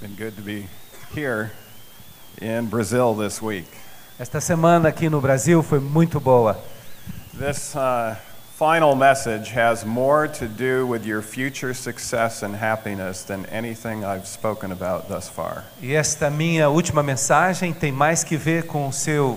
been good to be here in Brazil this week. Esta semana aqui no Brasil foi muito boa. This uh, final message has more to do with your future success and happiness than anything I've spoken about thus far. E esta minha última mensagem tem mais que ver com o seu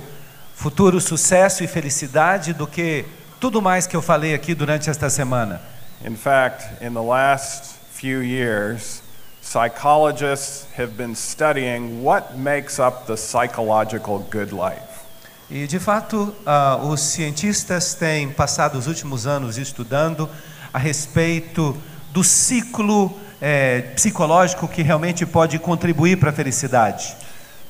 futuro sucesso e felicidade do que tudo mais que eu falei aqui durante esta semana. In fact, in the last few years, psychologists have been studying what makes up the psychological good life. E de fato, ah, os cientistas têm passado os últimos anos estudando a respeito do ciclo eh, psicológico que realmente pode contribuir para a felicidade.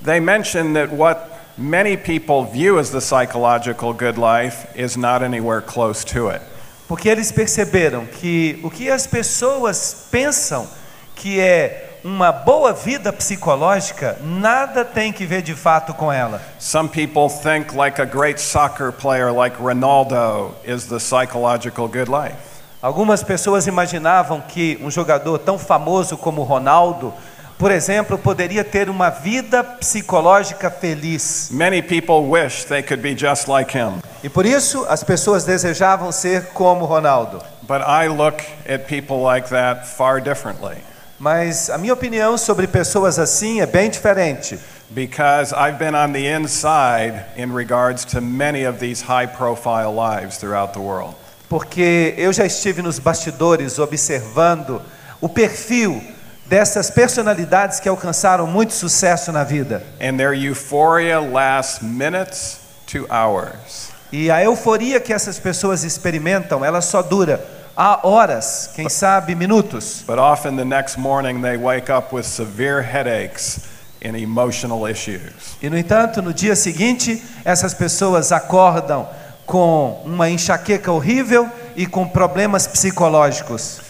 They mention that what many people view as the psychological good life is not anywhere close to it. Porque eles perceberam que o que as pessoas pensam que é uma boa vida psicológica, nada tem que ver de fato com ela. Some people think like a great soccer player like Ronaldo is the psychological good life. Algumas pessoas imaginavam que um jogador tão famoso como Ronaldo, por exemplo, poderia ter uma vida psicológica feliz. Many people wish they could be just like him. E por isso as pessoas desejavam ser como Ronaldo. But I look at people like that far differently Mas a minha opinião sobre pessoas assim é bem diferente. because I've been on the inside in regards to many of these high profile lives throughout the world. Porque eu já estive nos bastidores observando o perfil dessas personalidades que alcançaram muito sucesso na vida. And their euphoria lasts minutes to hours. E a euforia que essas pessoas experimentam, ela só dura há horas, quem sabe minutos. But often the next morning they wake up with severe headaches and emotional issues. E no entanto, no dia seguinte, essas pessoas acordam com uma enxaqueca horrível e com problemas psicológicos.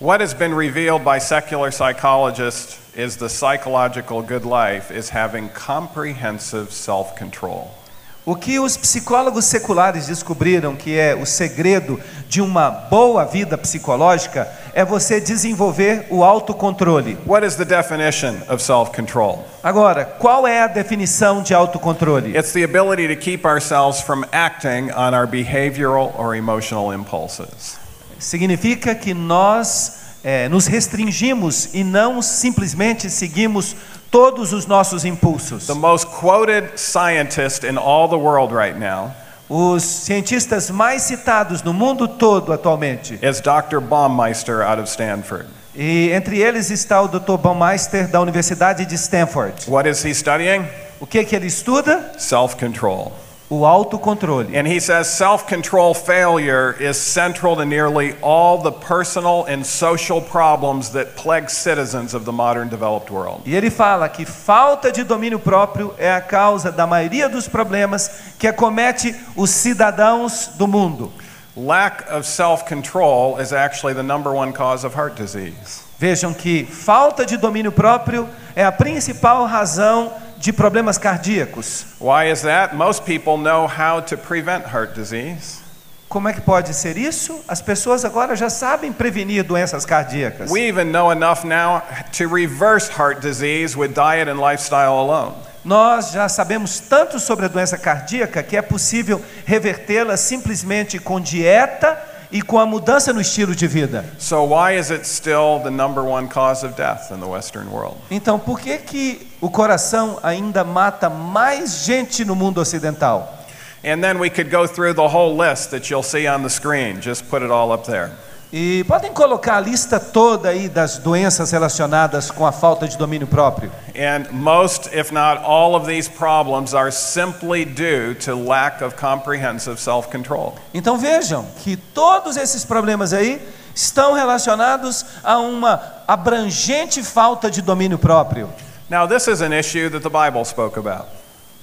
What has been revealed by secular psychologists is the psychological good life is having comprehensive self control. O que os psicólogos seculares descobriram que é o segredo de uma boa vida psicológica é você desenvolver o autocontrole. What is the definition of self control? Agora, qual é a definição de autocontrole? It's the ability to keep ourselves from acting on our behavioral or emotional impulses. Significa que nós eh, nos restringimos e não simplesmente seguimos todos os nossos impulsos. The most quoted scientist in all the world right now Os cientistas mais citados no mundo todo atualmente, is Dr. Baumeister out of Stanford. e entre eles está o Dr. Baumeister da Universidade de Stanford. What is he studying? O que que ele estuda? Self control. O autocontrole. And he says self control failure is central to nearly all the personal and social problems that plague citizens of the modern developed world. E ele fala que falta de domínio próprio é a causa da maioria dos problemas que acomete os cidadãos do mundo. Lack of self control is actually the number one cause of heart disease. Vejam que falta de domínio próprio é a principal razão de problemas cardíacos. Why is that? Most people know how to prevent heart disease. Como é que pode ser isso? As pessoas agora já sabem prevenir doenças cardíacas. We even know enough now to reverse heart disease with diet and lifestyle alone. Nós já sabemos tanto sobre a doença cardíaca que é possível revertê-la simplesmente com dieta e com a mudança no estilo de vida. So, why is it still the number one cause of death in the Western world? Então, por que que o coração ainda mata mais gente no mundo ocidental? And then we could go through the whole list that you'll see on the screen. Just put it all up there. E podem colocar a lista toda aí das doenças relacionadas com a falta de domínio próprio. And most, if not all, of these problems are simply due to lack of comprehensive self control. Então vejam que todos esses problemas aí estão relacionados a uma abrangente falta de domínio próprio. Now, this is an issue that the Bible spoke about.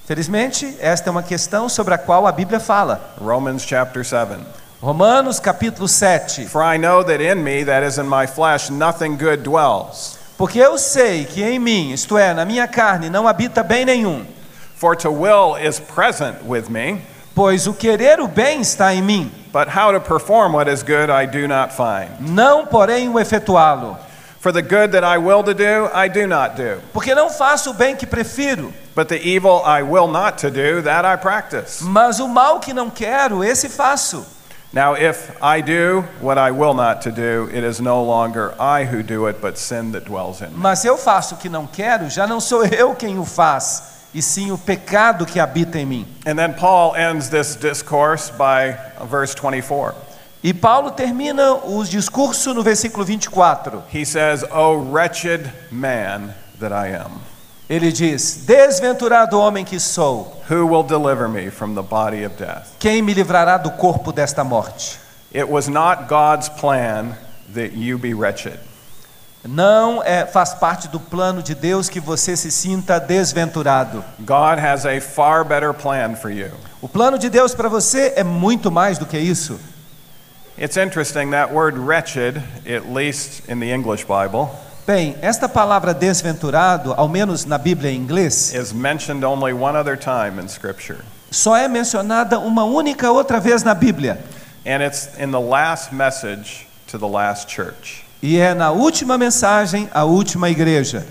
Felizmente, esta é uma questão sobre a qual a Bíblia fala. Romans chapter 7. Romanos capítulo 7. For I know that in me, that is in my flesh, nothing good dwells. Porque eu sei que em mim, isto é, na minha carne, não habita bem nenhum. For to will is present with me, Pois o querer o bem está em mim, but how to perform what is good I do not find. não porém o efetuá-lo. For the good that I will to do, I do not do. Porque não faço o bem que prefiro, But the evil I will not to do, that I practice. mas o mal que não quero, esse faço. Now, if I do what I will not to do, it is no longer I who do it, but sin that dwells in me. Mas eu faço o que não quero, já não sou eu quem o faz, e sim o pecado que habita em mim. And then Paul ends this discourse by verse 24. E Paulo termina o discurso no versículo 24. He says, Oh, wretched man that I am, Ele diz: Desventurado homem que sou, who will deliver me from the body of death? quem me livrará do corpo desta morte? It was not God's plan that you be wretched. Não é, faz parte do plano de Deus que você se sinta desventurado. God has a far better plan for you. O plano de Deus para você é muito mais do que isso. It's interesting that word wretched, at least in the English Bible, Bem, esta palavra desventurado, ao menos na Bíblia em inglês, is mentioned only one other time in Scripture. só é mencionada uma única outra vez na Bíblia. And it's in the last message to the last church. E é na última mensagem à última igreja.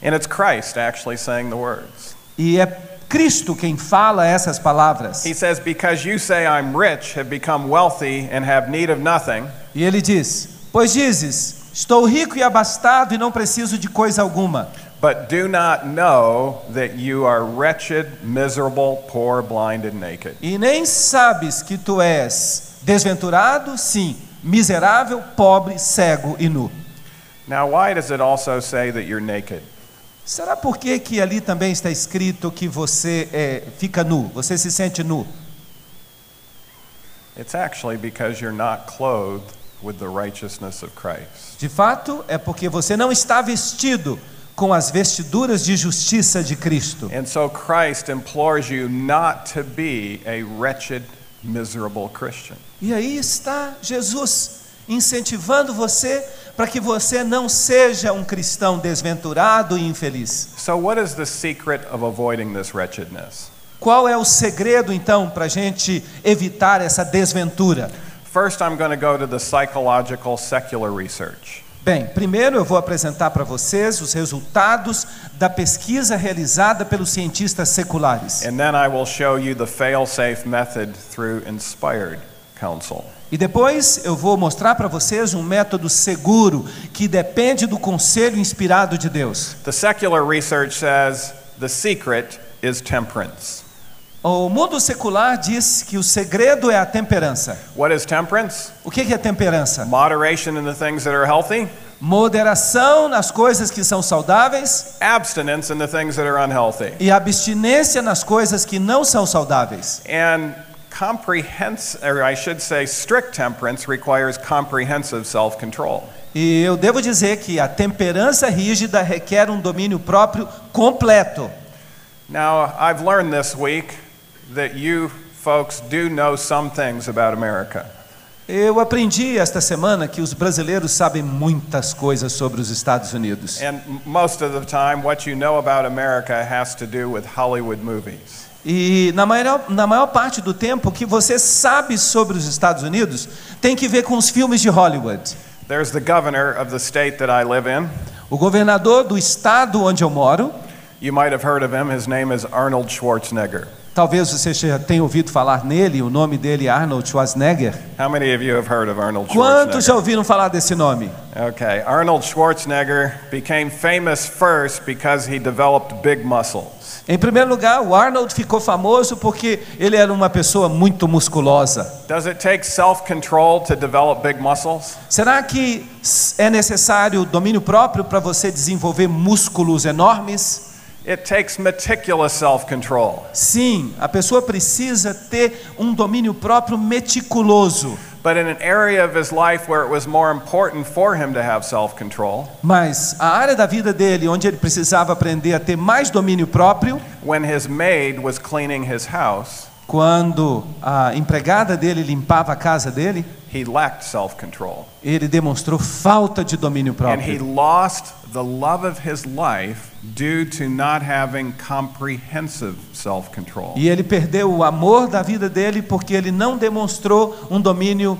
And it's Christ actually saying the words. E é Cristo quem fala essas palavras. He says, Because you say I'm rich, have become wealthy, and have need of nothing, E ele diz: Pois dizes, estou rico e abastado e não preciso de coisa alguma. but do not know that you are wretched, miserable, poor, blind, and naked. E nem sabes que tu és desventurado, sim, miserável, pobre, cego e nu. Now, why does it also say that you're naked? Será por que, que ali também está escrito que você é, fica nu, você se sente nu? It's actually because you're not clothed with the righteousness of Christ. De fato, é porque você não está vestido com as vestiduras de justiça de Cristo. And so Christ implores you not to be a wretched, miserable Christian. E aí está Jesus incentivando você para que você não seja um cristão desventurado e infeliz. So, what is the secret of avoiding this wretchedness? Qual é o segredo então para a gente evitar essa desventura? First, I'm going to go to the psychological secular research. Bem, primeiro eu vou apresentar para vocês os resultados da pesquisa realizada pelos cientistas seculares. And then I will show you the fail safe method through inspired counsel. E depois eu vou mostrar para vocês um método seguro que depende do conselho inspirado de Deus. The secular research says the secret is temperance. O mundo secular diz que o segredo é a temperança. What is temperance? O que é temperança? Moderation in the things that are healthy, Moderação nas coisas que são saudáveis abstinence in the things that are unhealthy. e abstinência nas coisas que não são saudáveis. And comprehensive, or I should say, strict temperance requires comprehensive self control. E eu devo dizer que a temperança rígida requer um domínio próprio completo. Now, I've learned this week that you folks do know some things about America. Eu aprendi esta semana que os brasileiros sabem muitas coisas sobre os Estados Unidos. And m- most of the time, what you know about America has to do with Hollywood movies. E na maior, na maior parte do tempo o que você sabe sobre os Estados Unidos tem que ver com os filmes de Hollywood. There's the governor of the state that I live in. O governador do estado onde eu moro, You might have heard of him. His name is Arnold Schwarzenegger. Talvez você já tenha ouvido falar nele, o nome dele é Arnold Schwarzenegger. How many of you have heard of Arnold Quantos já Schwarzenegger? ouviram falar desse nome? Okay, Arnold Schwarzenegger became famous first because he developed big muscles. Em primeiro lugar, o Arnold ficou famoso porque ele era uma pessoa muito musculosa. Does it take self control to develop big muscles? Será que é necessário domínio próprio para você desenvolver músculos enormes? It takes meticulous self control. Sim, a pessoa precisa ter um domínio próprio meticuloso. But in an area of his life where it was more important for him to have self control, Mas a área da vida dele onde ele precisava aprender a ter mais domínio próprio, when his maid was cleaning his house, quando a empregada dele limpava a casa dele, he lacked self control. ele demonstrou falta de domínio And he próprio. lost the love of his life due to not having comprehensive self control. E ele perdeu o amor da vida dele porque ele não demonstrou um domínio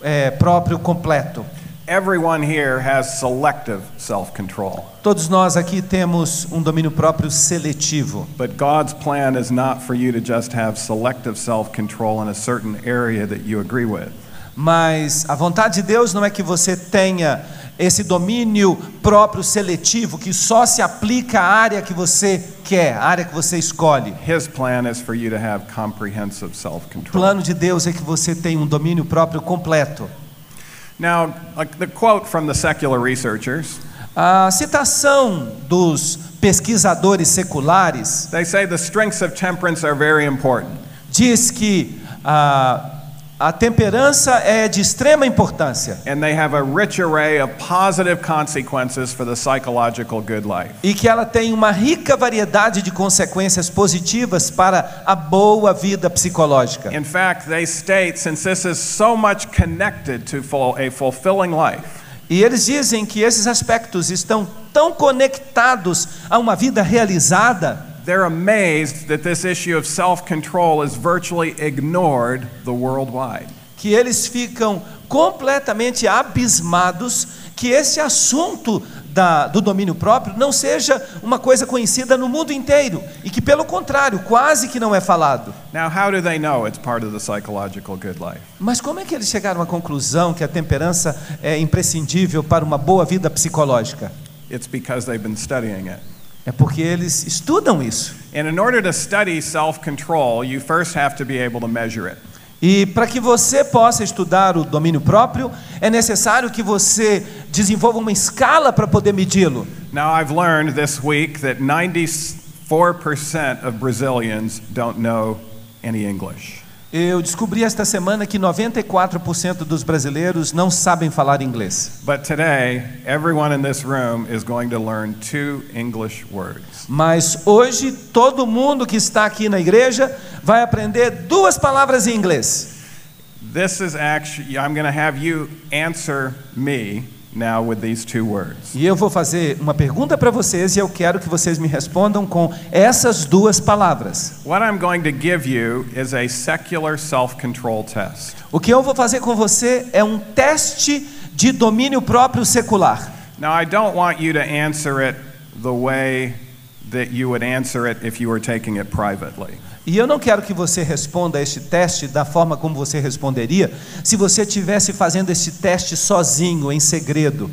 eh, próprio completo. Everyone here has selective self control. Todos nós aqui temos um domínio próprio seletivo. But God's plan is not for you to just have selective self control in a certain area that you agree with. Mas a vontade de Deus não é que você tenha esse domínio próprio seletivo que só se aplica à área que você quer, à área que você escolhe. His plan is for you to have comprehensive self O plano de Deus é que você tenha um domínio próprio completo. Now, like the quote from the secular researchers, A citação dos pesquisadores seculares they say the strengths of temperance are very important. diz que a, a temperança é de extrema importância And they have a rich array of positive consequences for the psychological good life. e que ela tem uma rica variedade de consequências positivas para a boa vida psicológica. In fact, they state since this is so much connected to a fulfilling life, E eles dizem que esses aspectos estão tão conectados a uma vida realizada they're amazed that this issue of self control is virtually ignored the worldwide. que eles ficam completamente abismados que esse assunto da- do domínio próprio não seja uma coisa conhecida no mundo inteiro e que, pelo contrário, quase que não é falado. Now, how do they know it's part of the psychological good life? Mas como é que eles chegaram à conclusão que a temperança é imprescindível para uma boa vida psicológica? It's because they've been studying it. É porque eles estudam isso. And in order to study self control, you first have to be able to measure it. E para que você possa estudar o domínio próprio, é necessário que você desenvolva uma escala para poder medi-lo. Now, I've learned this week that 94% of Brazilians don't know any English. Eu descobri esta semana que 94% dos brasileiros não sabem falar inglês. But today, everyone in this room is going to learn two English words. Mas hoje todo mundo que está aqui na igreja vai aprender duas palavras em inglês. This is actually, I'm going to have you answer me now with these two words. E eu vou fazer uma pergunta para vocês e eu quero que vocês me respondam com essas duas palavras. What I'm going to give you is a secular self control test. O que eu vou fazer com você é um teste de domínio próprio secular. Now, I don't want you to answer it the way that you would answer it if you were taking it privately. E eu não quero que você responda a este teste da forma como você responderia se você estivesse fazendo este teste sozinho, em segredo.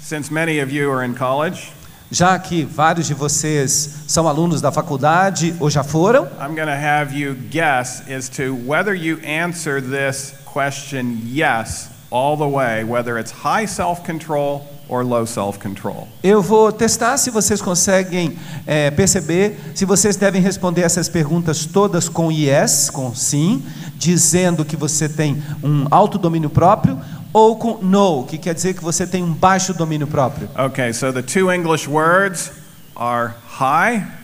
Since many of you are in college, Já que vários de vocês são alunos da faculdade ou já foram, I'm going to have you guess as to whether you answer this question yes all the way, whether it's high self control or low self control. eu vou testar se vocês conseguem é, perceber se vocês devem responder essas perguntas todas com yes, com sim, dizendo que você tem um alto domínio próprio, ou com no, que quer dizer que você tem um baixo domínio próprio. Okay, so the two English words are high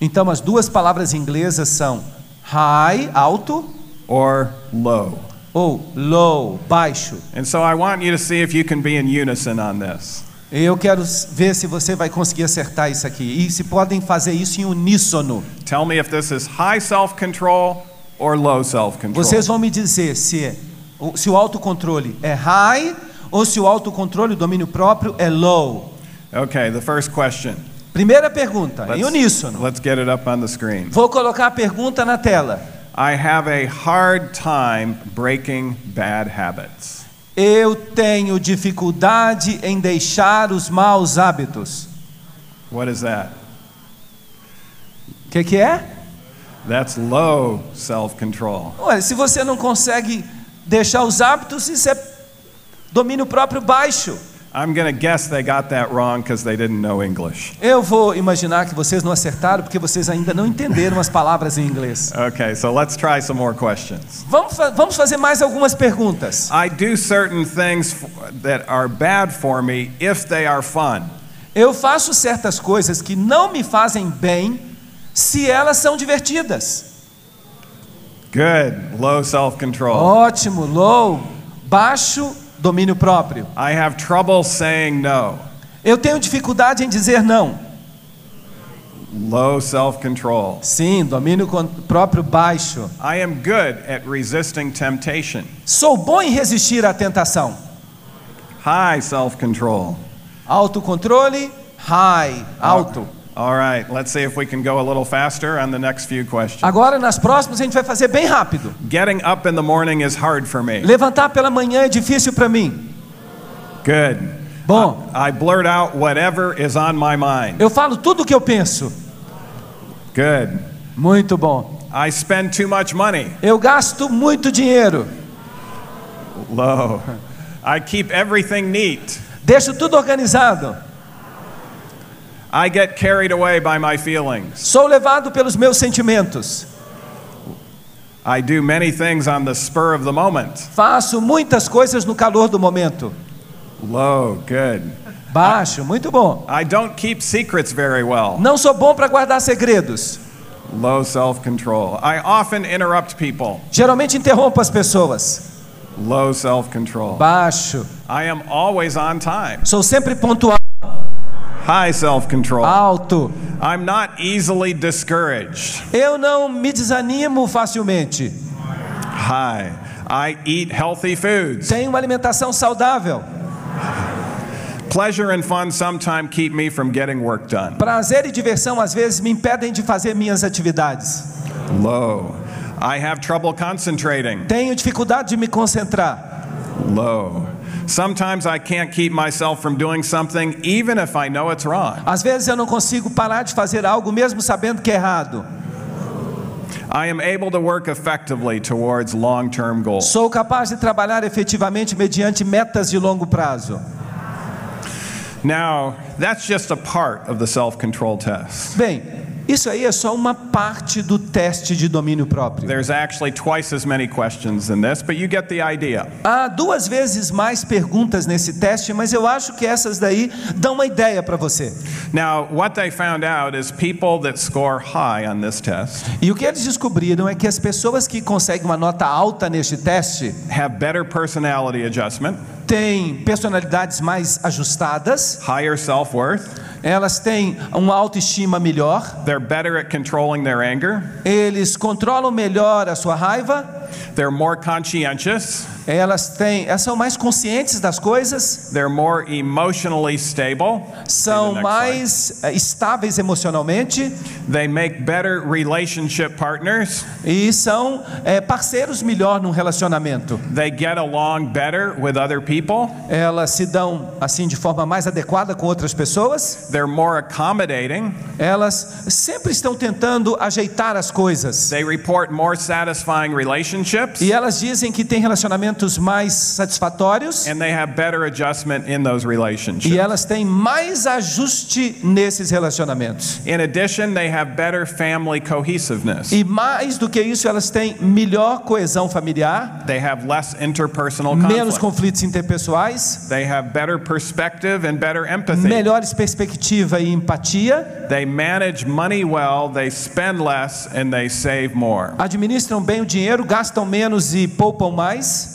Então, as duas palavras inglesas são high, alto, or low. Ou low, baixo. And so I want you to see if you can be in unison on this. Eu quero ver se você vai conseguir acertar isso aqui. E se podem fazer isso em uníssono. Tell me if this is high self control or low self control. Vocês vão me dizer se, é- se o autocontrole é high ou se o autocontrole, o domínio próprio, é low. Okay, the first question. Primeira pergunta, em Let's, uníssono. let's get it up on the screen. Vou colocar a pergunta na tela. I have a hard time breaking bad habits. Eu tenho dificuldade em deixar os maus hábitos. What is that? Que, que é? That's low self control. Olha, se você não consegue deixar os hábitos, isso é domínio próprio baixo. I'm going to guess they got that wrong because they didn't know English. Eu vou imaginar que vocês não acertaram porque vocês ainda não entenderam as palavras em inglês. Okay, so let's try some more questions. Vamos, fa- vamos fazer mais algumas perguntas. I do certain things that are bad for me if they are fun. Eu faço certas coisas que não me fazem bem se elas são divertidas. Good, low self control. Ótimo, low, baixo, domínio próprio. I have trouble saying no. Eu tenho dificuldade em dizer não. Low self control. Sim, domínio próprio baixo. I am good at resisting temptation. Sou bom em resistir à tentação. High self control. Autocontrole, high, alto. All right, let's see if we can go a little faster on the next few questions. Agora, nas próximas, a gente vai fazer bem rápido. Getting up in the morning is hard for me. Levantar pela manhã é difícil para mim. Good. Bom, I blurt out whatever is on my mind. eu falo tudo o que eu penso. Good. Muito bom. I spend too much money. Eu gasto muito dinheiro. Low. I keep everything neat. Deixo tudo organizado. I get carried away by my feelings. Sou levado pelos meus sentimentos. I do many things on the spur of the moment. Faço muitas coisas no calor do momento. Low. Good. Baixo, muito bom. I don't keep secrets very well. Não sou bom para guardar segredos. Low self control. I often interrupt people. Geralmente interrompo as pessoas. Low self control. Baixo. I am always on time. Sou sempre pontual. High self control. Alto. I'm not easily discouraged. Eu não me desanimo facilmente. High. I eat healthy foods. Tenho uma alimentação saudável. Pleasure and fun sometimes keep me from getting work done. Prazer e diversão às vezes me impedem de fazer minhas atividades. Low. I have trouble concentrating. Tenho dificuldade de me concentrar. Low. Sometimes I can't keep myself from doing something even if I know it's wrong. Às vezes eu não consigo parar de fazer algo mesmo sabendo que é errado. I am able to work effectively towards long term goals. Sou capaz de trabalhar efetivamente mediante metas de longo prazo. Now, that's just a part of the self control test. Bem, isso aí é só uma parte do teste de domínio próprio. There's actually twice as many questions in this, but you get the idea. Há duas vezes mais perguntas nesse teste, mas eu acho que essas daí dão uma ideia para você. Now, what they found out is people that score high on this test E o que eles descobriram é que as pessoas que conseguem uma nota alta neste teste have better personality adjustment, têm personalidades mais ajustadas, higher self worth, elas têm uma autoestima melhor, they're better at controlling their anger, eles controlam melhor a sua raiva, they're more conscientious, elas têm, elas são mais conscientes das coisas, they're more emotionally stable, são mais eh, estáveis emocionalmente. They make better relationship partners, e são eh, parceiros melhor num relacionamento. they get along better with other people, Elas se dão assim de forma mais adequada com outras pessoas. they're more accommodating, Elas sempre estão tentando ajeitar as coisas. they report more satisfying relationships, E elas dizem que têm relacionamentos mais satisfatórios and they have better adjustment in those relationships. e elas têm mais ajuste nesses relacionamentos. In addition, they have better family cohesiveness. E mais do que isso, elas têm melhor coesão familiar, They have less interpersonal menos conflict. conflitos interpessoais, They have better perspective and better empathy. melhores perspectiva e empatia, They manage money well, they spend less, and they save more. administram bem o dinheiro, gastam menos e poupam mais.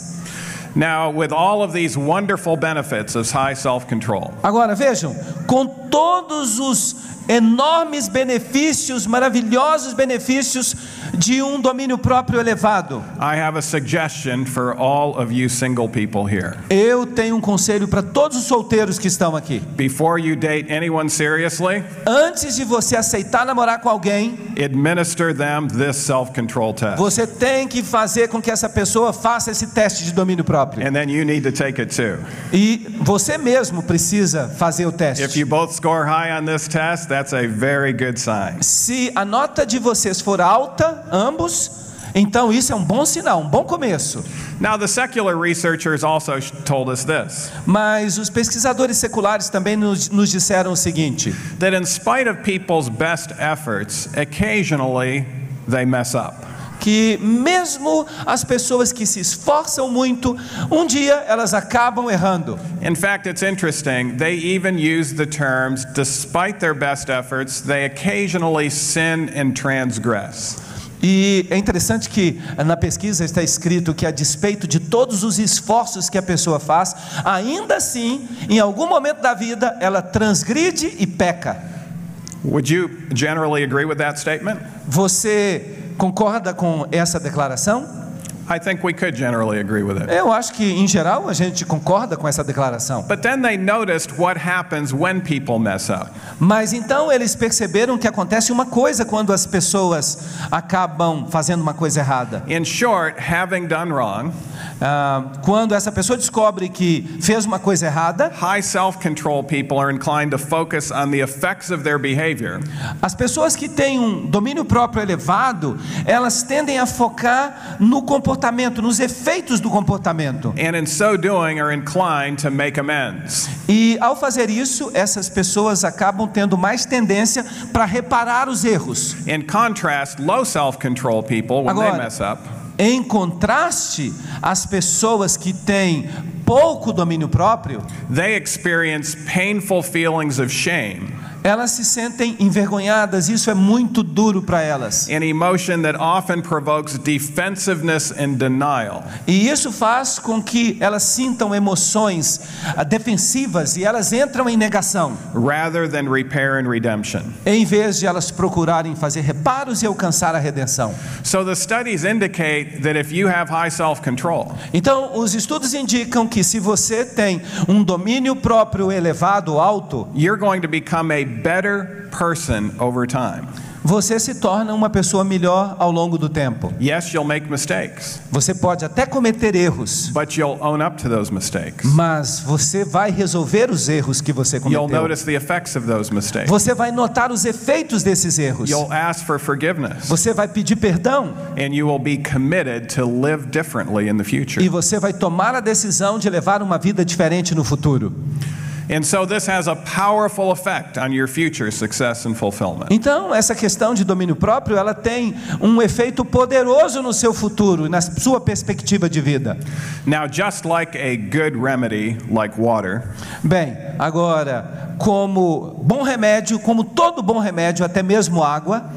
Now, with all of these wonderful benefits of high self control, Agora vejam, com todos os enormes benefícios, maravilhosos benefícios de um domínio próprio elevado, I have a suggestion for all of you single people here. eu tenho um conselho para todos os solteiros que estão aqui. Before you date anyone seriously, Antes de você aceitar namorar com alguém, administer them this self control test. você tem que fazer com que essa pessoa faça esse teste de domínio próprio. And then you need to take it too. E você mesmo precisa fazer o If teste. you both score high on this test, that's a very good sign. Se a nota de vocês for alta, ambos, então isso é um bom sinal, um bom começo. Now, the secular researchers also told us this Mas os pesquisadores seculares também nos, nos disseram o seguinte: that in spite of people's best efforts, occasionally they mess up. Que mesmo as pessoas que se esforçam muito, um dia elas acabam errando. In fact, it's interesting, they even use the terms, despite their best efforts, they occasionally sin and transgress. E é interessante que na pesquisa está escrito que, a despeito de todos os esforços que a pessoa faz, ainda assim, em algum momento da vida, ela transgride e peca. Would you generally agree with that statement? Você concorda com essa declaração? I think we could generally agree with it. Eu acho que, em geral, a gente concorda com essa declaração. But then they noticed what happens when people mess up. Mas então eles perceberam que acontece uma coisa quando as pessoas acabam fazendo uma coisa errada. In short, having done wrong, Ah, quando essa pessoa descobre que fez uma coisa errada, high self control people are inclined to focus on the effects of their behavior as pessoas que têm um domínio próprio elevado, elas tendem a focar no comportamento, nos efeitos do comportamento. and in so doing are inclined to make amends. E ao fazer isso, essas pessoas acabam tendo mais tendência para reparar os erros. In contrast, low self control people, when they Agora- mess up, Em contraste, as pessoas que têm pouco domínio próprio, they experience painful feelings of shame, elas se sentem envergonhadas, isso é muito duro para elas. an emotion that often provokes defensiveness and denial. E isso faz com que elas sintam emoções ah, defensivas e elas entram em negação, rather than repair and redemption. em vez de elas procurarem fazer reparos e alcançar a redenção. So the studies indicate that if you have high self control, Então, os estudos indicam que se você tem um domínio próprio elevado, alto, you're going to become a better person over time. você se torna uma pessoa melhor ao longo do tempo. Yes, you'll make mistakes, Você pode até cometer erros, but you'll own up to those mistakes. mas você vai resolver os erros que você You'll cometeu. notice the effects of those mistakes. Você vai notar os efeitos desses erros. You'll ask for forgiveness, Você vai pedir perdão and you will be committed to live differently in the future. e você vai tomar a decisão de levar uma vida diferente no futuro. And so this has a powerful effect on your future success and fulfillment. Então, essa questão de domínio próprio, ela tem um efeito poderoso no seu futuro e na sua perspectiva de vida. Now, just like a good remedy, like water, Bem, agora, como bom remédio, como todo bom remédio, até mesmo água,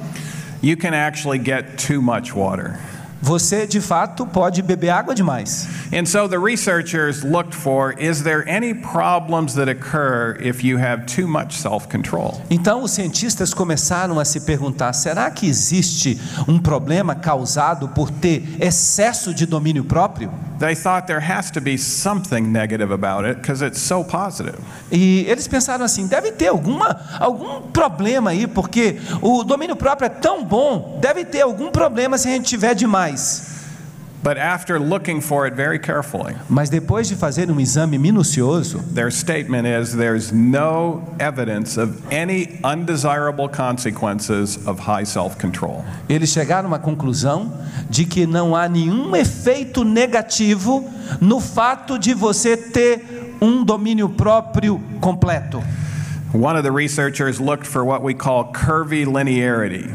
you can actually get too much water. Você de fato pode beber água demais. And so the researchers looked for is there any problems that occur if you have too much self control? Então os cientistas começaram a se perguntar: será que existe um problema causado por ter excesso de domínio próprio? They thought there has to be something negative about it because it's so positive. E eles pensaram assim: deve ter alguma, algum problema aí, porque o domínio próprio é tão bom, deve ter algum problema se a gente tiver demais. But after looking for it very carefully, Mas depois de fazer um exame minucioso, their statement is there's no evidence of any undesirable consequences of high self control. eles chegaram à conclusão de que não há nenhum efeito negativo no fato de você ter um domínio próprio completo. One of the researchers looked for what we call curvilinearity.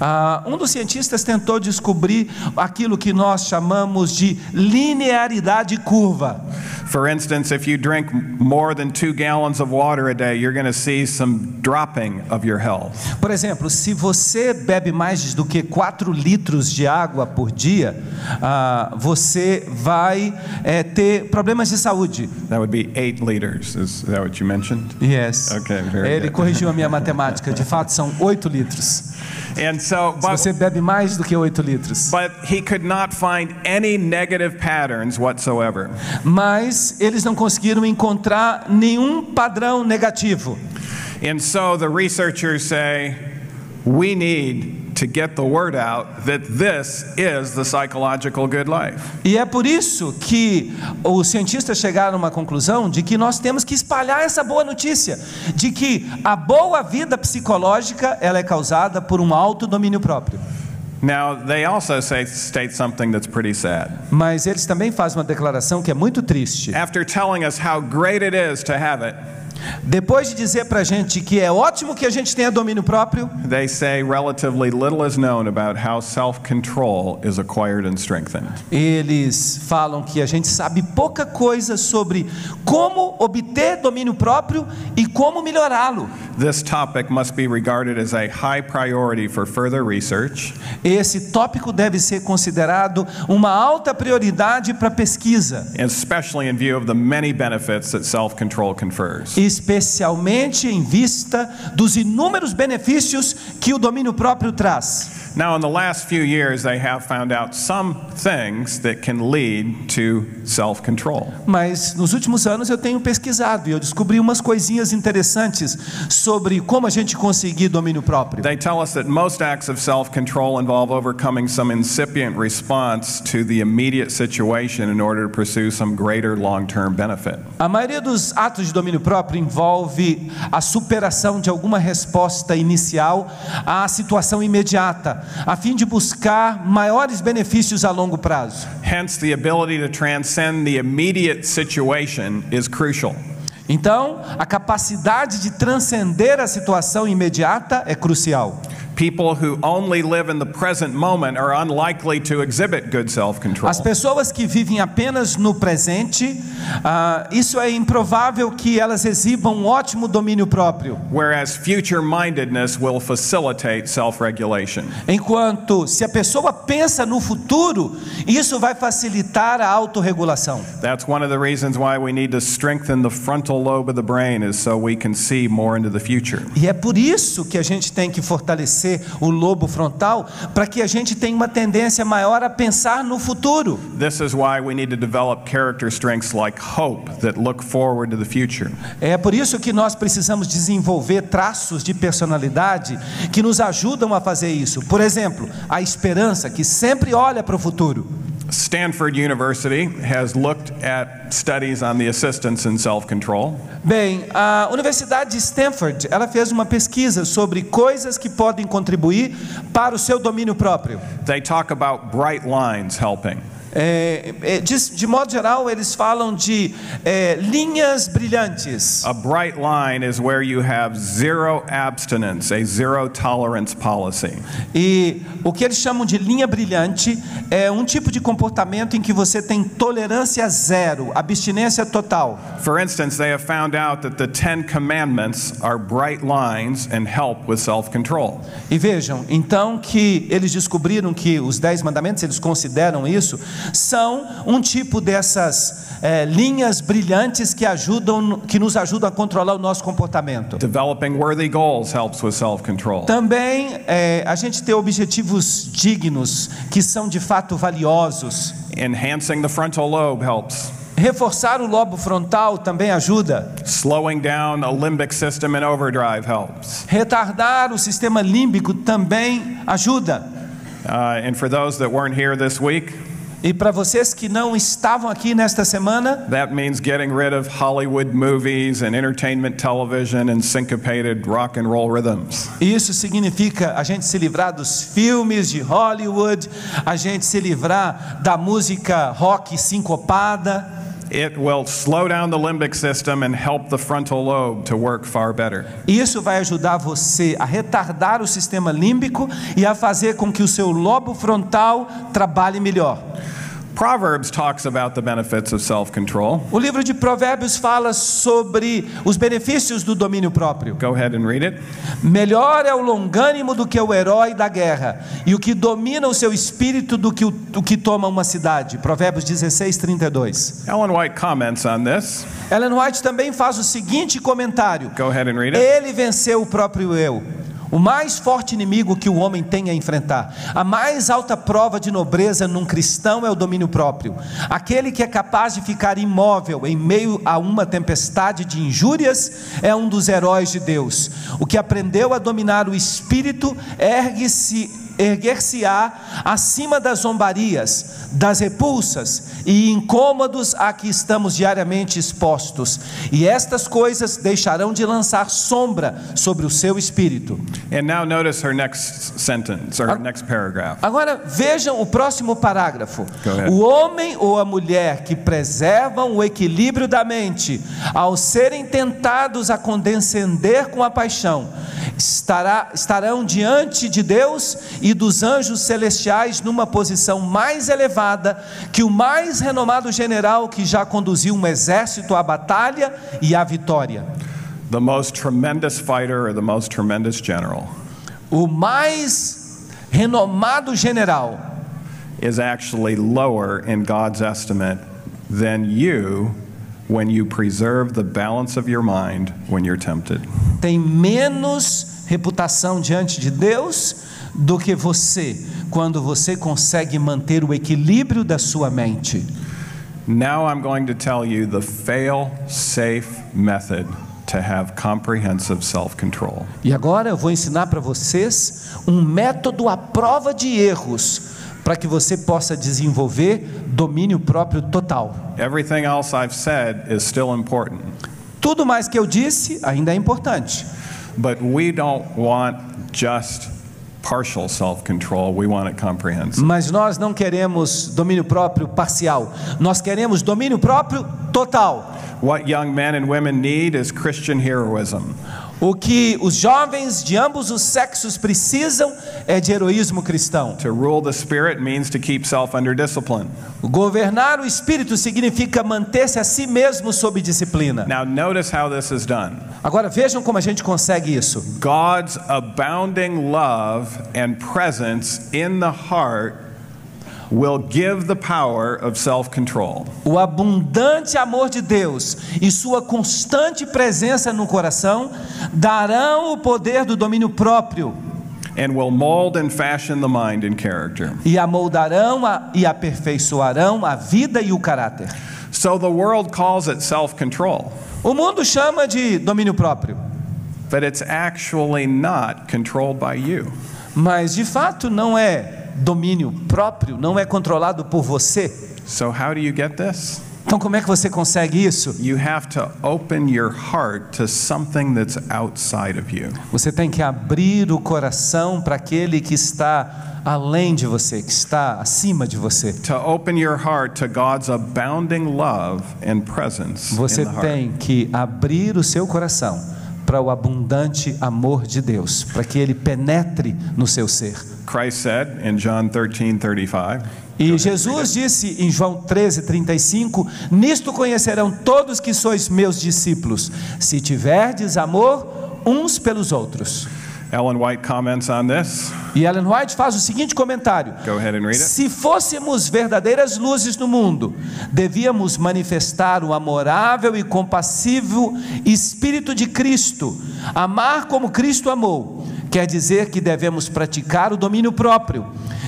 Ah, um dos cientistas tentou descobrir aquilo que nós chamamos de linearidade curva. For instance, if you drink more than two gallons of water a day, you're going to see some dropping of your health. Por exemplo, se você bebe mais do que 4 litros de água por dia, ah, você vai eh, ter problemas de saúde. That would be eight liters. Is that what you mentioned? Yes. Okay, very Ele good. corrigiu a minha matemática. De fato, são 8 litros. And so, but, você bebe mais do que 8 litros. but he could not find any negative patterns whatsoever. Mas eles não conseguiram encontrar nenhum padrão negativo. And so the researchers say, we need to get the word out that this is the psychological good life. E é por isso que os cientistas chegaram a uma conclusão de que nós temos que espalhar essa boa notícia, de que a boa vida psicológica ela é causada por um alto domínio próprio. Now, they also say, state something that's pretty sad. Mas eles também fazem uma declaração que é muito triste. After telling us how great it is to have it, Depois de dizer pra gente que é ótimo que a gente tenha domínio próprio, they say relatively little is known about how self control is acquired and strengthened. eles falam que a gente sabe pouca coisa sobre como obter domínio próprio e como melhorá-lo. This topic must be regarded as a high priority for further research Esse tópico deve ser considerado uma alta prioridade para pesquisa, especially in view of the many benefits that self control confers. especialmente em vista dos inúmeros benefícios que o domínio próprio traz. Now, in the last few years, they have found out some things that can lead to self control. Mas nos últimos anos eu tenho pesquisado e eu descobri umas coisinhas interessantes sobre como a gente conseguir domínio próprio. They tell us that most acts of self control involve overcoming some incipient response to the immediate situation in order to pursue some greater long term benefit. A maioria dos atos de domínio próprio envolve a superação de alguma resposta inicial à situação imediata, a fim de buscar maiores benefícios a longo prazo. Hence, the ability to transcend the immediate situation is crucial. Então, a capacidade de transcender a situação imediata é crucial. People who only live in the present moment are unlikely to exhibit good self control. As pessoas que vivem apenas no presente, ah, isso é improvável que elas exibam um ótimo domínio próprio. Whereas future mindedness will facilitate self regulation. Enquanto se a pessoa pensa no futuro, isso vai facilitar a autorregulação. That's one of the reasons why we need to strengthen the frontal lobe of the brain, is so we can see more into the future. E é por isso que a gente tem que fortalecer o lobo frontal, para que a gente tenha uma tendência maior a pensar no futuro. This is why we need to develop character strengths like hope that look forward to the future. É por isso que nós precisamos desenvolver traços de personalidade que nos ajudam a fazer isso. Por exemplo, a esperança que sempre olha para o futuro. Stanford University has looked at studies on the assistance in self control. Bem, a Universidade de Stanford, ela fez uma pesquisa sobre coisas que podem contribuir para o seu domínio próprio. They talk about bright lines helping. É, é, de, de modo geral, eles falam de é, linhas brilhantes. A bright line is where you have zero abstinence, a zero tolerance policy. E o que eles chamam de linha brilhante é um tipo de comportamento em que você tem tolerância zero, abstinência total. For instance, they have found out that the Ten Commandments are bright lines and help with self control. E vejam, então que eles descobriram que os dez mandamentos, eles consideram isso, são um tipo dessas é, linhas brilhantes que ajudam, que nos ajudam a controlar o nosso comportamento. Developing worthy goals helps with self control. Também é, a gente ter objetivos dignos que são de fato valiosos. Enhancing the frontal lobe helps. Reforçar o lobo frontal também ajuda. Slowing down a limbic system in overdrive helps. Retardar o sistema límbico também ajuda. Uh, and for those that weren't here this week, E para vocês que não estavam aqui nesta semana, that means getting rid of Hollywood movies and entertainment television and syncopated rock and roll rhythms. isso significa a gente se livrar dos filmes de Hollywood, a gente se livrar da música rock sincopada. It will slow down the limbic system and help the frontal lobe to work far better. Isso vai ajudar você a retardar o sistema límbico e a fazer com que o seu lobo frontal trabalhe melhor. Proverbs talks about the benefits of self control. O livro de Provérbios fala sobre os benefícios do domínio próprio. Go ahead and read it. Melhor é o longânimo do que o herói da guerra, e o que domina o seu espírito do que o do que toma uma cidade. Provérbios 16, 32. Ellen White comments on this. Ellen White também faz o seguinte comentário: Go ahead and read it. Ele venceu o próprio eu. O mais forte inimigo que o homem tem a enfrentar. A mais alta prova de nobreza num cristão é o domínio próprio. Aquele que é capaz de ficar imóvel em meio a uma tempestade de injúrias é um dos heróis de Deus. O que aprendeu a dominar o espírito ergue-se erguer-se-á acima das zombarias, das repulsas e incômodos a que estamos diariamente expostos, e estas coisas deixarão de lançar sombra sobre o seu espírito. And now notice her next sentence or her next paragraph. Agora vejam o próximo parágrafo. O homem ou a mulher que preservam o equilíbrio da mente, ao serem tentados a condescender com a paixão, estará, estarão diante de Deus e dos anjos celestiais numa posição mais elevada que o mais renomado general que já conduziu um exército à batalha e à vitória. The most tremendous fighter or the most tremendous general O mais renomado general is actually lower in God's estimate than you when you preserve the balance of your mind when you're tempted. tem menos reputação diante de Deus do que você, quando você consegue manter o equilíbrio da sua mente. Now I'm going to tell you the fail safe method to have comprehensive self control. E agora eu vou ensinar para vocês um método à prova de erros para que você possa desenvolver domínio próprio total. Everything else I've said is still important, Tudo mais que eu disse ainda é importante, but we don't want just partial self control, we want it comprehensive. mas nós não queremos domínio próprio parcial. Nós queremos domínio próprio total. What young men and women need is Christian heroism. O que os jovens de ambos os sexos precisam é de heroísmo cristão. To rule the spirit means to keep self under discipline. Governar o espírito significa manter-se a si mesmo sob disciplina. Now, notice how this is done. Agora vejam como a gente consegue isso. God's abounding love and presence in the heart will give the power of self control. O abundante amor de Deus e sua constante presença no coração darão o poder do domínio próprio And will mold and fashion the mind and character. e amoldarão a, e aperfeiçoarão a vida e o caráter. So the world calls it self control, O mundo chama de domínio próprio, but it's actually not controlled by you. mas de fato não é domínio próprio, não é controlado por você. So, how do you get this? Então, como é que você consegue isso? You have to open your heart to something that's outside of you. Você tem que abrir o coração para aquele que está além de você, que está acima de você. To open your heart to God's abounding love and presence Você tem que abrir o seu coração para o abundante amor de Deus, para que ele penetre no seu ser. Christ said in John 13 35, E Jesus disse em João 13:35, nisto conhecerão todos que sois meus discípulos, se tiverdes amor uns pelos outros. Ellen White comments on this. E Ellen White faz o seguinte comentário: Go ahead and read it. Se fôssemos verdadeiras luzes no mundo, devíamos manifestar o amorável e compassivo Espírito de Cristo. Amar como Cristo amou, quer dizer que devemos praticar o domínio próprio,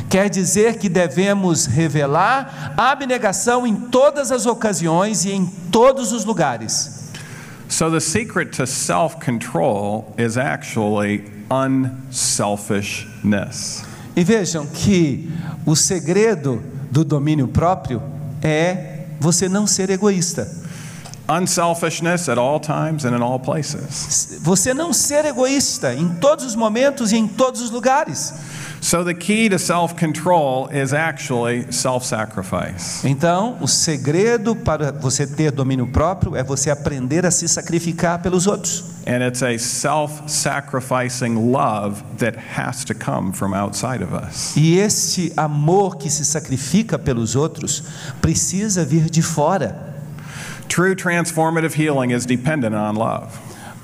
quer dizer que devemos revelar abnegação em todas as ocasiões e em todos os lugares. So, the secret to self control is actually unselfishness. E vejam que o segredo do domínio próprio é você não ser egoísta. Unselfishness at all times and in all places. Você não ser egoísta em todos os momentos e em todos os lugares. So, the key to self control is actually self sacrifice. Então, o segredo para você ter domínio próprio é você aprender a se sacrificar pelos outros. And it's a self sacrificing love that has to come from outside of us. E este amor que se sacrifica pelos outros precisa vir de fora. True transformative healing is dependent on love.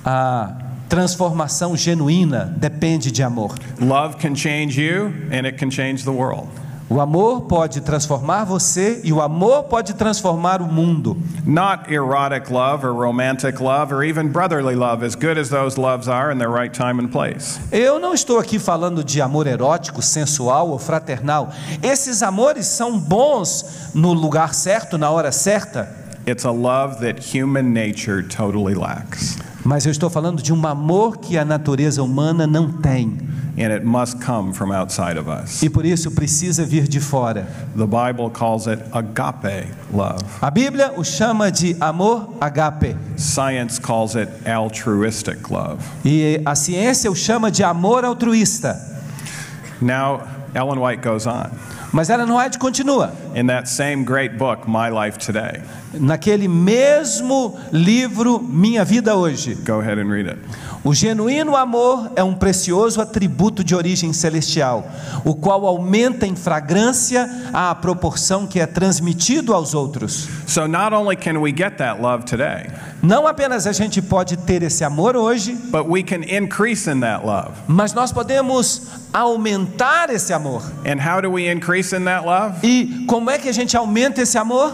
A transformação genuína depende de amor. Love can change you and it can change the world. O amor pode transformar você e o amor pode transformar o mundo. Not erotic love or romantic love or even brotherly love, as good as those loves are in their right time and place. Eu não estou aqui falando de amor erótico, sensual ou fraternal. Esses amores são bons no lugar certo, na hora certa. It's a love that human nature totally lacks. Mas eu estou falando de um amor que a natureza humana não tem. And it must come from outside of us. E por isso precisa vir de fora. The Bible calls it agape love. A Bíblia o chama de amor agape. Science calls it altruistic love. E a ciência o chama de amor altruísta. Now, Ellen White goes on. Mas Ellen White continua. In that same great book, My Life Today, Naquele mesmo livro, Minha Vida Hoje. go ahead and read it. O genuíno amor é um precioso atributo de origem celestial, o qual aumenta em fragrância à proporção que é transmitido aos outros. So, not only can we get that love today, Não apenas a gente pode ter esse amor hoje, but we can increase in that love. mas nós podemos aumentar esse amor. And how do we increase in that love? E como é que a gente aumenta esse amor?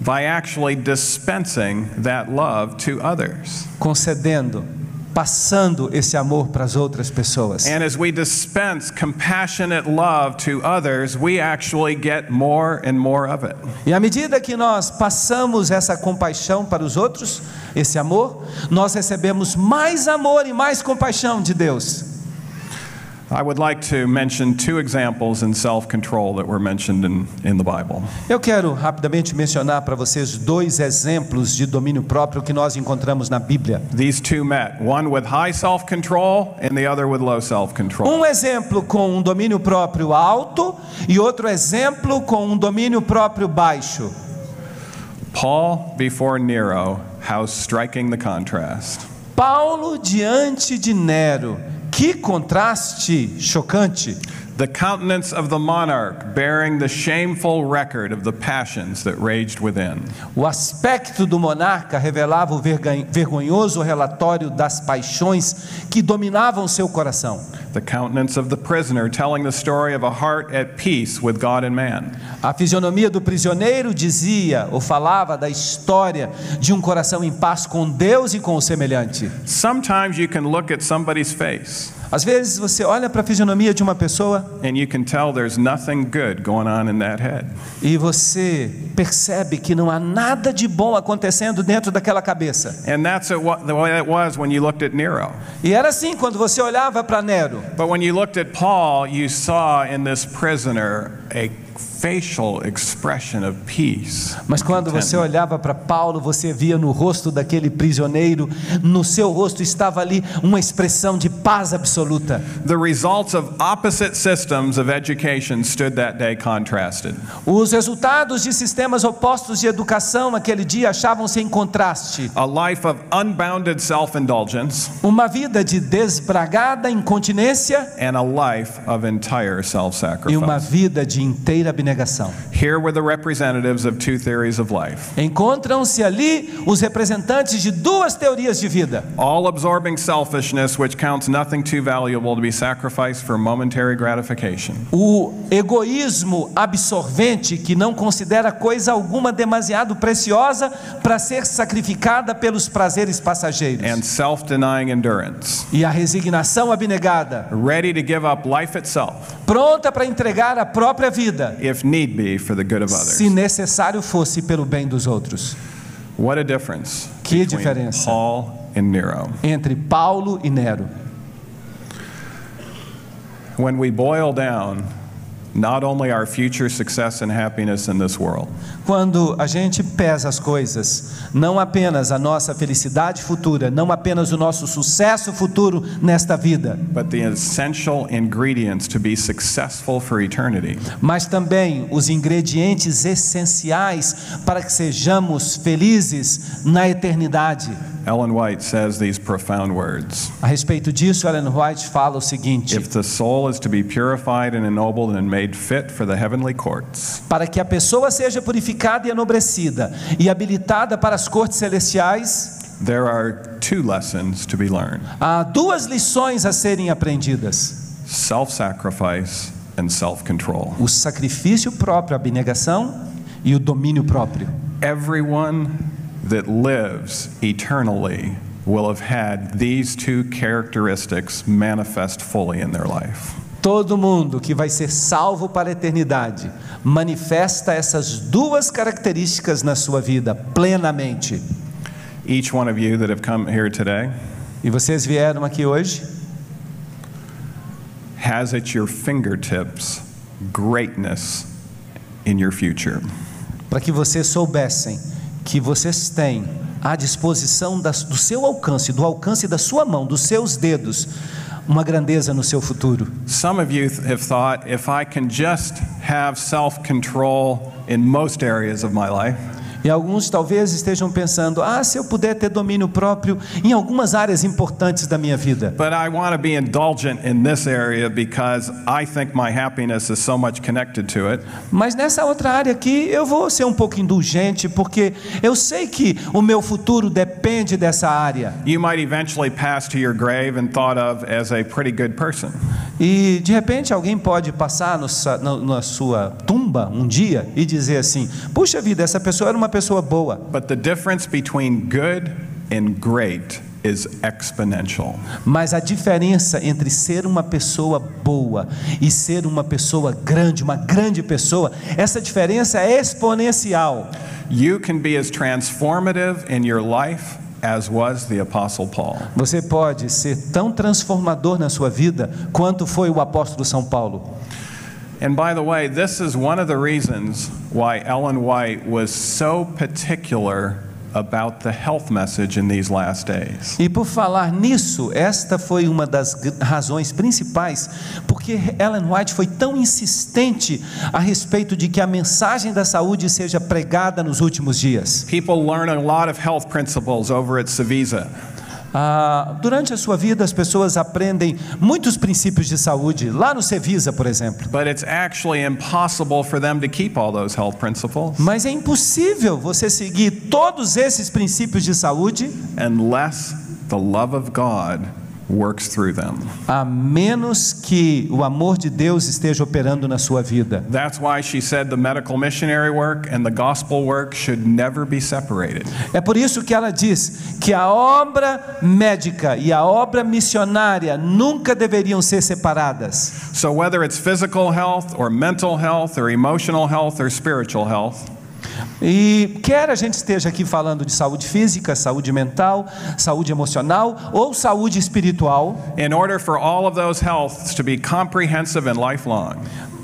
By actually dispensing that love to others. Concedendo passando esse amor para as outras pessoas. And as we dispense compassionate love to others, we actually get more and more of it. E à medida que nós passamos essa compaixão para os outros, esse amor, nós recebemos mais amor e mais compaixão de Deus. Eu quero rapidamente mencionar para vocês dois exemplos de domínio próprio que nós encontramos na Bíblia. These two met, one with high self control and the other with low self control. Um exemplo com um domínio próprio alto e outro exemplo com um domínio próprio baixo. Paul before Nero, how striking the contrast. Paulo diante de Nero. Que contraste chocante! The countenance of the monarch bearing the shameful record of the passions that raged within. O aspecto do monarca revelava o vergonhoso relatório das paixões que dominavam seu coração. The countenance of the prisoner telling the story of a heart at peace with God and man. A fisionomia do prisioneiro dizia ou falava da história de um coração em paz com Deus e com o semelhante. Sometimes you can look at somebody's face Às vezes você olha para a fisionomia de uma pessoa and you can tell there's nothing good going on in that head. e você percebe que não há nada de bom acontecendo dentro daquela cabeça. And that's it wa- the way it was when you looked at Nero. E era assim quando você olhava para Nero. But when you looked at Paul, you saw in this prisoner a facial expression of peace. Mas quando você olhava para Paulo, você via no rosto daquele prisioneiro, no seu rosto estava ali uma expressão de paz absoluta. The results of opposite systems of education stood that day contrasted. Os resultados de sistemas opostos de educação naquele dia achavam-se em contraste. A life of unbounded self indulgence Uma vida de desbragada incontinência and a life of entire self e uma vida de inteira abnegação. Here were the representatives of two theories of life Encontram-se ali os representantes de duas teorias de vida. all absorbing selfishness, which counts nothing too valuable to be sacrificed for momentary gratification. O egoísmo absorvente que não considera coisa alguma demasiado preciosa para ser sacrificada pelos prazeres passageiros. and self denying endurance, E a resignação abnegada, ready to give up life itself, pronta para entregar a própria vida, if need be, for the good of others. se necessário fosse pelo bem dos outros. What a difference Que between diferença. Paul and Nero. Entre Paulo e Nero. When we boil down not only our future success and happiness in this world, Quando a gente pesa as coisas, não apenas a nossa felicidade futura, não apenas o nosso sucesso futuro nesta vida, but the essential ingredients to be successful for eternity, mas também os ingredientes essenciais para que sejamos felizes na eternidade. Ellen White says these profound words. A respeito disso, Ellen White fala o seguinte: If the soul is to be purified and ennobled and made fit for the heavenly courts, para que a pessoa seja purificada e enobrecida e habilitada para as cortes celestiais, there are two lessons to be learned há duas lições a serem aprendidas: self sacrifice and self control. o sacrifício próprio, a abnegação e o domínio próprio. Everyone that lives eternally will have had these two characteristics manifest fully in their life. Todo mundo que vai ser salvo para a eternidade manifesta essas duas características na sua vida plenamente. Each one of you that have come here today E vocês vieram aqui hoje has at your fingertips greatness in your future. para que vocês soubessem que vocês têm à disposição das- do seu alcance, do alcance da sua mão, dos seus dedos, uma grandeza no seu futuro. Some of you have thought if I can just have self control in most areas of my life, E alguns talvez estejam pensando: ah, se eu puder ter domínio próprio em algumas áreas importantes da minha vida. but I want to be indulgent in this area because I think my happiness is so much connected to it. Mas nessa outra área aqui eu vou ser um pouco indulgente, porque eu sei que o meu futuro depende dessa área. You might eventually pass to your grave and thought of as a pretty good person. E de repente alguém pode passar no na, na sua tumba um dia e dizer assim: puxa vida, essa pessoa era uma pessoa boa. But the difference between good and great is exponential. Mas a diferença entre ser uma pessoa boa e ser uma pessoa grande, uma grande pessoa, essa diferença é exponencial. You can be as transformative in your life as was the Apostle Paul. Você pode ser tão transformador na sua vida quanto foi o apóstolo São Paulo. And by the way, this is one of the reasons why Ellen White was so particular about the health message in these last days. E por falar nisso, esta foi uma das razões principais porque Ellen White foi tão insistente a respeito de que a mensagem da saúde seja pregada nos últimos dias. People learn a lot of health principles over at Savisa. Ah, durante a sua vida, as pessoas aprendem muitos princípios de saúde, lá no Cevisa, por exemplo. Mas é impossível você seguir todos esses princípios de saúde unless the love of God works through them. a menos que o amor de Deus esteja operando na sua vida. That's why she said the medical missionary work and the gospel work should never be separated. É por isso que ela diz que a obra médica e a obra missionária nunca deveriam ser separadas. So, whether it's physical health or mental health or emotional health or spiritual health, E quer a gente esteja aqui falando de saúde física, saúde mental, saúde emocional ou saúde espiritual, in order for all of those healths to be comprehensive and lifelong,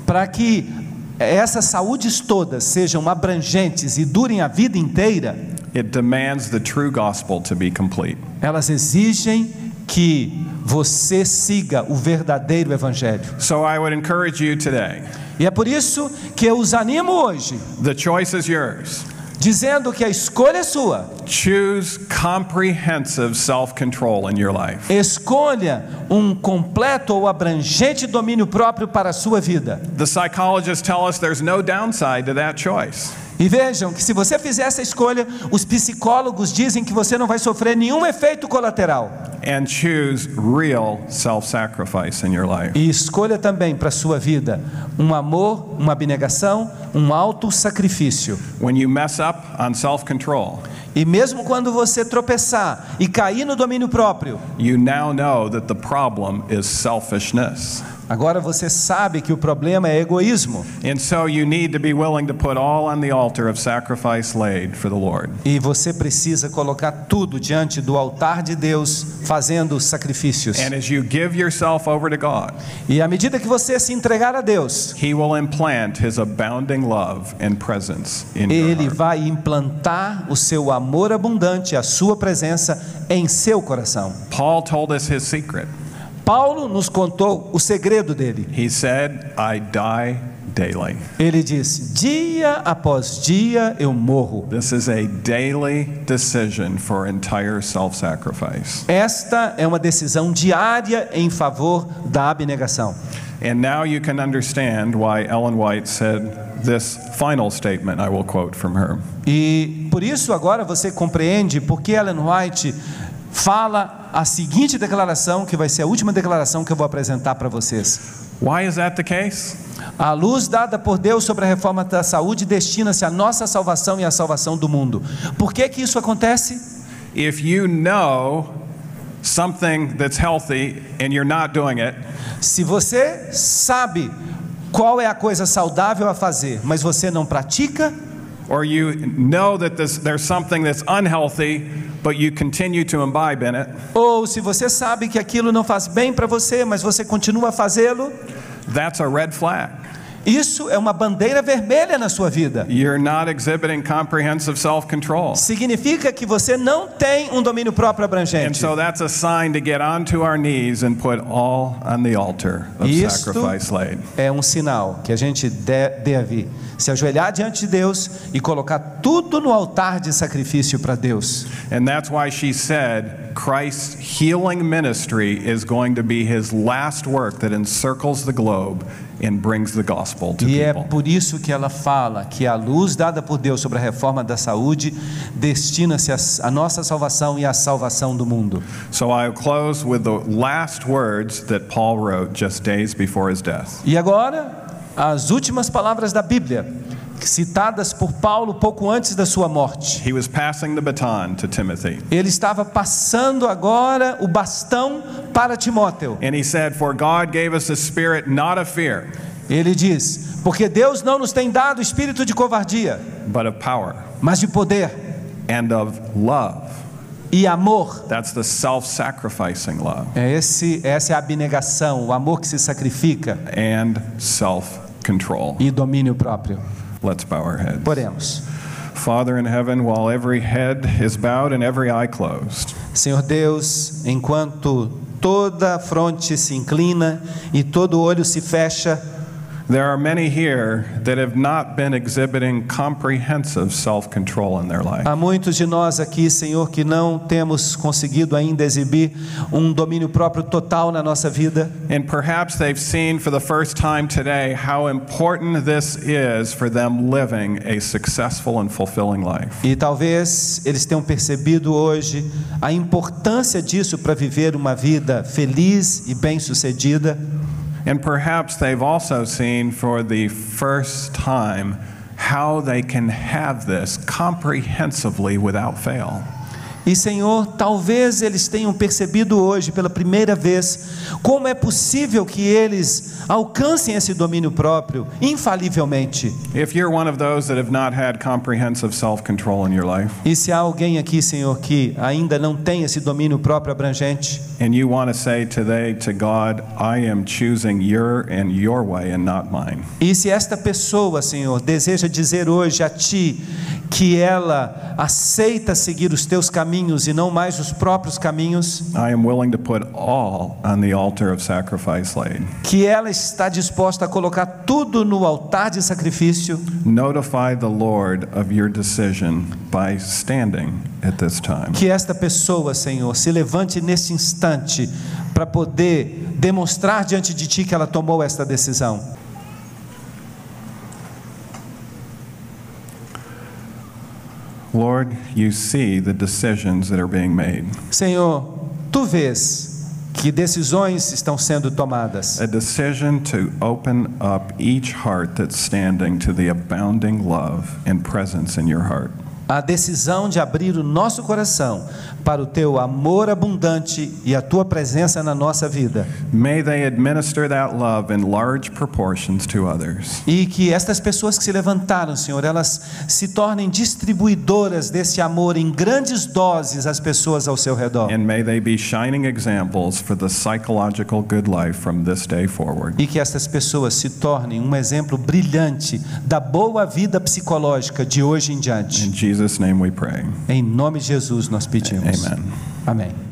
para que essas saúdes todas sejam abrangentes e durem a vida inteira, it demands the true gospel to be complete. elas exigem que você siga o verdadeiro evangelho. So, I would encourage you today E é por isso que eu os animo hoje, the choice is yours. dizendo que a escolha é sua. Choose comprehensive self control in your life. Escolha um completo ou abrangente domínio próprio para a sua vida. The psychologists tell us there's no downside to that choice. E vejam que se você fizer essa escolha, os psicólogos dizem que você não vai sofrer nenhum efeito colateral. And choose real self sacrifice in your life. E escolha também para sua vida um amor, uma abnegação, um alto sacrifício. When you mess up on self control, E mesmo quando você tropeçar e cair no domínio próprio, you now know that the problem is selfishness. Agora você sabe que o problema é egoísmo. And so you need to be willing to put all on the altar of sacrifice laid for the Lord. E você precisa colocar tudo diante do altar de Deus, fazendo sacrifícios. And as you give yourself over to God, E à medida que você se entregar a Deus, He will implant His abounding love and presence in your Ele vai implantar o seu amor abundante, a sua presença em seu coração. Paul told us his secret. Paulo nos contou o segredo dele. He said, I die daily. Ele disse: Dia após dia eu morro. This is a daily decision for entire self sacrifice. Esta é uma decisão diária em favor da abnegação. And now you can understand why Ellen White said this final statement I will quote from her. E por isso agora você compreende por que Ellen White fala a seguinte declaração, que vai ser a última declaração que eu vou apresentar para vocês. Why is that the case? A luz dada por Deus sobre a reforma da saúde destina-se à nossa salvação e à salvação do mundo. Por que que isso acontece? If you know something that's healthy and you're not doing it, Se você sabe qual é a coisa saudável a fazer, mas você não pratica, or you know that this, there's something that's unhealthy, but you continue to imbibe in it, ou se você sabe que aquilo não faz bem para você, mas você continua a fazê-lo, that's a red flag. Isso é uma bandeira vermelha na sua vida. You're not exhibiting comprehensive self control. Significa que você não tem um domínio próprio And abrangente. so that's a sign to get onto our knees and put all on the altar of Isto sacrifice laid. é um sinal que a gente de- deve se ajoelhar diante de Deus e colocar tudo no altar de sacrifício para Deus. And that's why she said Christ's healing ministry is going to be his last work that encircles the globe and brings the gospel to E é people. por isso que ela fala que a luz dada por Deus sobre a reforma da saúde destina-se à à nossa salvação e à salvação do mundo. So I'll close with the last words that Paul wrote just days before his death. E agora, as últimas palavras da Bíblia citadas por Paulo pouco antes da sua morte. He was passing the baton to Timothy. Ele estava passando agora o bastão para Timóteo. And he said, For God gave us a spirit not of fear, Ele diz: Porque Deus não nos tem dado espírito de covardia, but of power mas de poder and of love. e amor. That's the self sacrificing love É esse, essa é a abnegação, o amor que se sacrifica and self control. e domínio próprio. Let's bow our heads. Oremos. Father in heaven, while every head is bowed and every eye closed, Senhor Deus, enquanto toda a fronte se inclina e todo olho se fecha, there are many here that have not been exhibiting comprehensive self control in their life. há muitos de nós aqui, Senhor, que não temos conseguido ainda exibir um domínio próprio total na nossa vida. And perhaps they've seen for the first time today how important this is for them living a successful and fulfilling life. E talvez eles tenham percebido hoje a importância disso para viver uma vida feliz e bem-sucedida. And perhaps they've also seen for the first time how they can have this comprehensively without fail. E Senhor, talvez eles tenham percebido hoje pela primeira vez como é possível que eles alcancem esse domínio próprio infalivelmente. E se há alguém aqui, Senhor, que ainda não tem esse domínio próprio abrangente, and you want to say today to God, I am choosing your and your way and not mine. e se esta pessoa, Senhor, deseja dizer hoje a Ti que ela aceita seguir os Teus caminhos e não mais os próprios caminhos, I am willing to put all on the altar of sacrifice laid. que ela está disposta a colocar tudo no altar de sacrifício, Notify the Lord of your decision by standing at this time. que esta pessoa, Senhor, se levante nesse instante para poder demonstrar diante de Ti que ela tomou esta decisão. Lord, you see the decisions that are being made. Senhor, Tu vês que decisões estão sendo tomadas. A decision to open up each heart that's standing to the abounding love and presence in your heart. A decisão de abrir o nosso coração para o teu amor abundante e a tua presença na nossa vida. May they administer that love in large proportions to others. E que estas pessoas que se levantaram, Senhor, elas se tornem distribuidoras desse amor em grandes doses às pessoas ao seu redor. And may they be shining examples for the psychological good life from this day forward. E que estas pessoas se tornem um exemplo brilhante da boa vida psicológica de hoje em diante. In Jesus' name we pray. Em nome de Jesus nós pedimos. Amen. Amém.